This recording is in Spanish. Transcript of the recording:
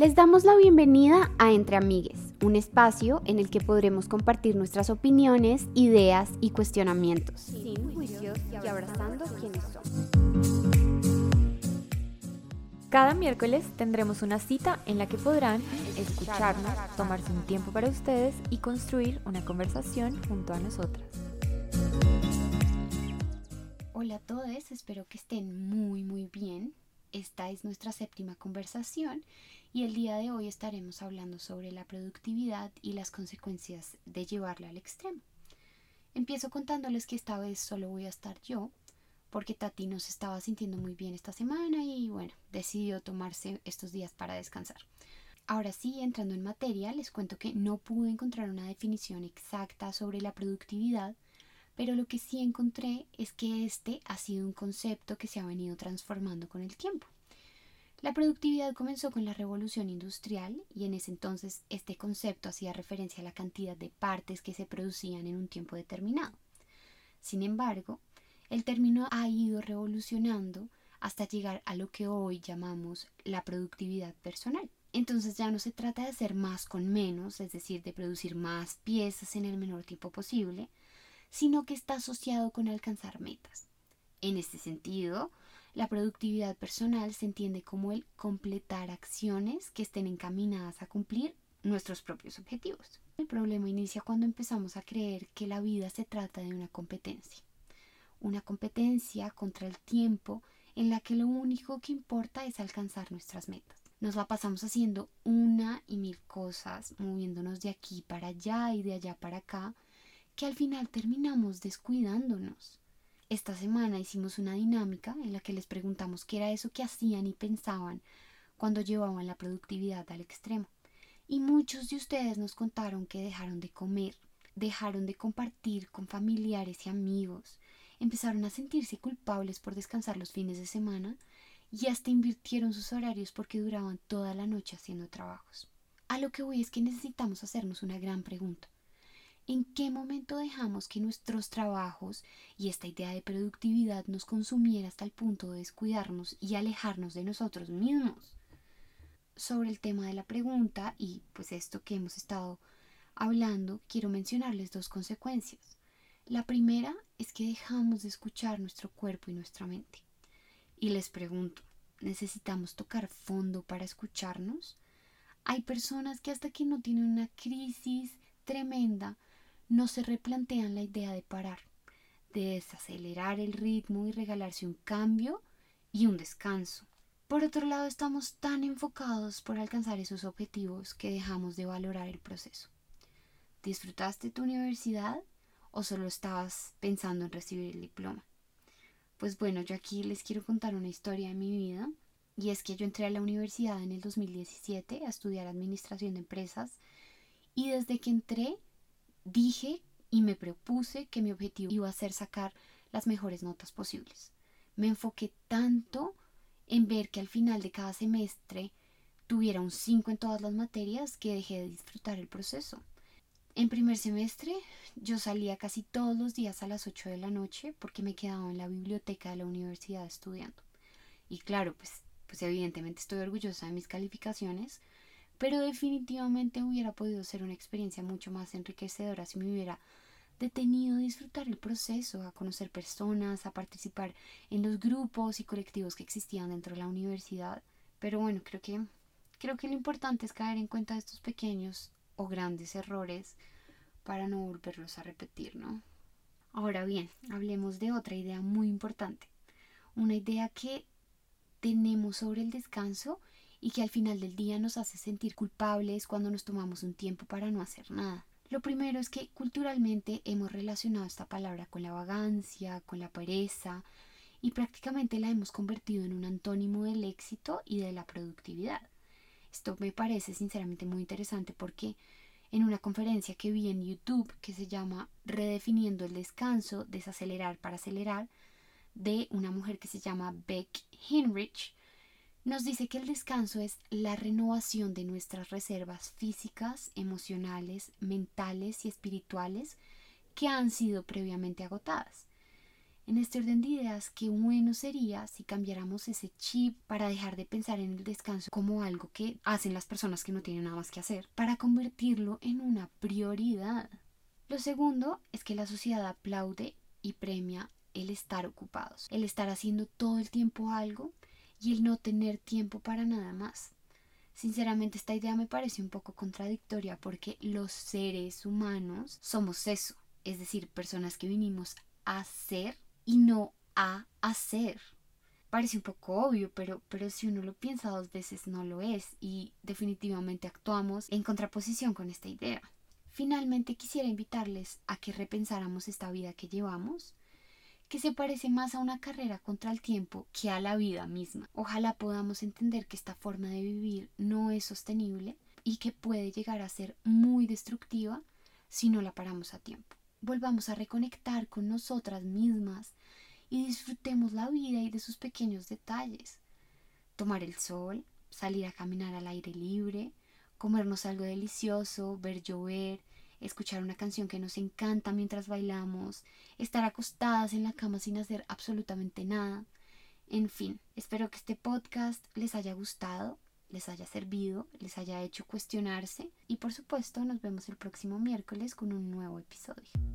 Les damos la bienvenida a Entre Amigues, un espacio en el que podremos compartir nuestras opiniones, ideas y cuestionamientos, sin juicios y abrazando quienes somos. Cada miércoles tendremos una cita en la que podrán escucharnos, tomarse un tiempo para ustedes y construir una conversación junto a nosotras. Hola a todos, espero que estén muy muy bien. Esta es nuestra séptima conversación y el día de hoy estaremos hablando sobre la productividad y las consecuencias de llevarla al extremo. Empiezo contándoles que esta vez solo voy a estar yo, porque Tati no se estaba sintiendo muy bien esta semana y bueno, decidió tomarse estos días para descansar. Ahora sí, entrando en materia, les cuento que no pude encontrar una definición exacta sobre la productividad, pero lo que sí encontré es que este ha sido un concepto que se ha venido transformando con el tiempo. La productividad comenzó con la revolución industrial y en ese entonces este concepto hacía referencia a la cantidad de partes que se producían en un tiempo determinado. Sin embargo, el término ha ido revolucionando hasta llegar a lo que hoy llamamos la productividad personal. Entonces ya no se trata de hacer más con menos, es decir, de producir más piezas en el menor tiempo posible, sino que está asociado con alcanzar metas. En este sentido, la productividad personal se entiende como el completar acciones que estén encaminadas a cumplir nuestros propios objetivos. El problema inicia cuando empezamos a creer que la vida se trata de una competencia. Una competencia contra el tiempo en la que lo único que importa es alcanzar nuestras metas. Nos la pasamos haciendo una y mil cosas, moviéndonos de aquí para allá y de allá para acá, que al final terminamos descuidándonos. Esta semana hicimos una dinámica en la que les preguntamos qué era eso que hacían y pensaban cuando llevaban la productividad al extremo. Y muchos de ustedes nos contaron que dejaron de comer, dejaron de compartir con familiares y amigos, empezaron a sentirse culpables por descansar los fines de semana y hasta invirtieron sus horarios porque duraban toda la noche haciendo trabajos. A lo que voy es que necesitamos hacernos una gran pregunta. ¿En qué momento dejamos que nuestros trabajos y esta idea de productividad nos consumiera hasta el punto de descuidarnos y alejarnos de nosotros mismos? Sobre el tema de la pregunta y pues esto que hemos estado hablando, quiero mencionarles dos consecuencias. La primera es que dejamos de escuchar nuestro cuerpo y nuestra mente. Y les pregunto, ¿necesitamos tocar fondo para escucharnos? Hay personas que hasta que no tienen una crisis tremenda, no se replantean la idea de parar, de desacelerar el ritmo y regalarse un cambio y un descanso. Por otro lado, estamos tan enfocados por alcanzar esos objetivos que dejamos de valorar el proceso. ¿Disfrutaste tu universidad o solo estabas pensando en recibir el diploma? Pues bueno, yo aquí les quiero contar una historia de mi vida y es que yo entré a la universidad en el 2017 a estudiar administración de empresas y desde que entré dije y me propuse que mi objetivo iba a ser sacar las mejores notas posibles. Me enfoqué tanto en ver que al final de cada semestre tuviera un 5 en todas las materias que dejé de disfrutar el proceso. En primer semestre yo salía casi todos los días a las 8 de la noche porque me quedaba en la biblioteca de la universidad estudiando. Y claro, pues, pues evidentemente estoy orgullosa de mis calificaciones, pero definitivamente hubiera podido ser una experiencia mucho más enriquecedora si me hubiera detenido a disfrutar el proceso, a conocer personas, a participar en los grupos y colectivos que existían dentro de la universidad. Pero bueno, creo que creo que lo importante es caer en cuenta de estos pequeños o grandes errores para no volverlos a repetir, ¿no? Ahora bien, hablemos de otra idea muy importante. Una idea que tenemos sobre el descanso y que al final del día nos hace sentir culpables cuando nos tomamos un tiempo para no hacer nada. Lo primero es que culturalmente hemos relacionado esta palabra con la vagancia, con la pereza y prácticamente la hemos convertido en un antónimo del éxito y de la productividad. Esto me parece sinceramente muy interesante porque en una conferencia que vi en YouTube que se llama Redefiniendo el descanso, desacelerar para acelerar, de una mujer que se llama Beck Hinrich, nos dice que el descanso es la renovación de nuestras reservas físicas, emocionales, mentales y espirituales que han sido previamente agotadas. En este orden de ideas, qué bueno sería si cambiáramos ese chip para dejar de pensar en el descanso como algo que hacen las personas que no tienen nada más que hacer, para convertirlo en una prioridad. Lo segundo es que la sociedad aplaude y premia el estar ocupados, el estar haciendo todo el tiempo algo y el no tener tiempo para nada más. Sinceramente esta idea me parece un poco contradictoria porque los seres humanos somos eso, es decir, personas que vinimos a ser y no a hacer. Parece un poco obvio, pero, pero si uno lo piensa dos veces no lo es y definitivamente actuamos en contraposición con esta idea. Finalmente quisiera invitarles a que repensáramos esta vida que llevamos, que se parece más a una carrera contra el tiempo que a la vida misma. Ojalá podamos entender que esta forma de vivir no es sostenible y que puede llegar a ser muy destructiva si no la paramos a tiempo. Volvamos a reconectar con nosotras mismas y disfrutemos la vida y de sus pequeños detalles. Tomar el sol, salir a caminar al aire libre, comernos algo delicioso, ver llover, escuchar una canción que nos encanta mientras bailamos, estar acostadas en la cama sin hacer absolutamente nada. En fin, espero que este podcast les haya gustado, les haya servido, les haya hecho cuestionarse y por supuesto nos vemos el próximo miércoles con un nuevo episodio.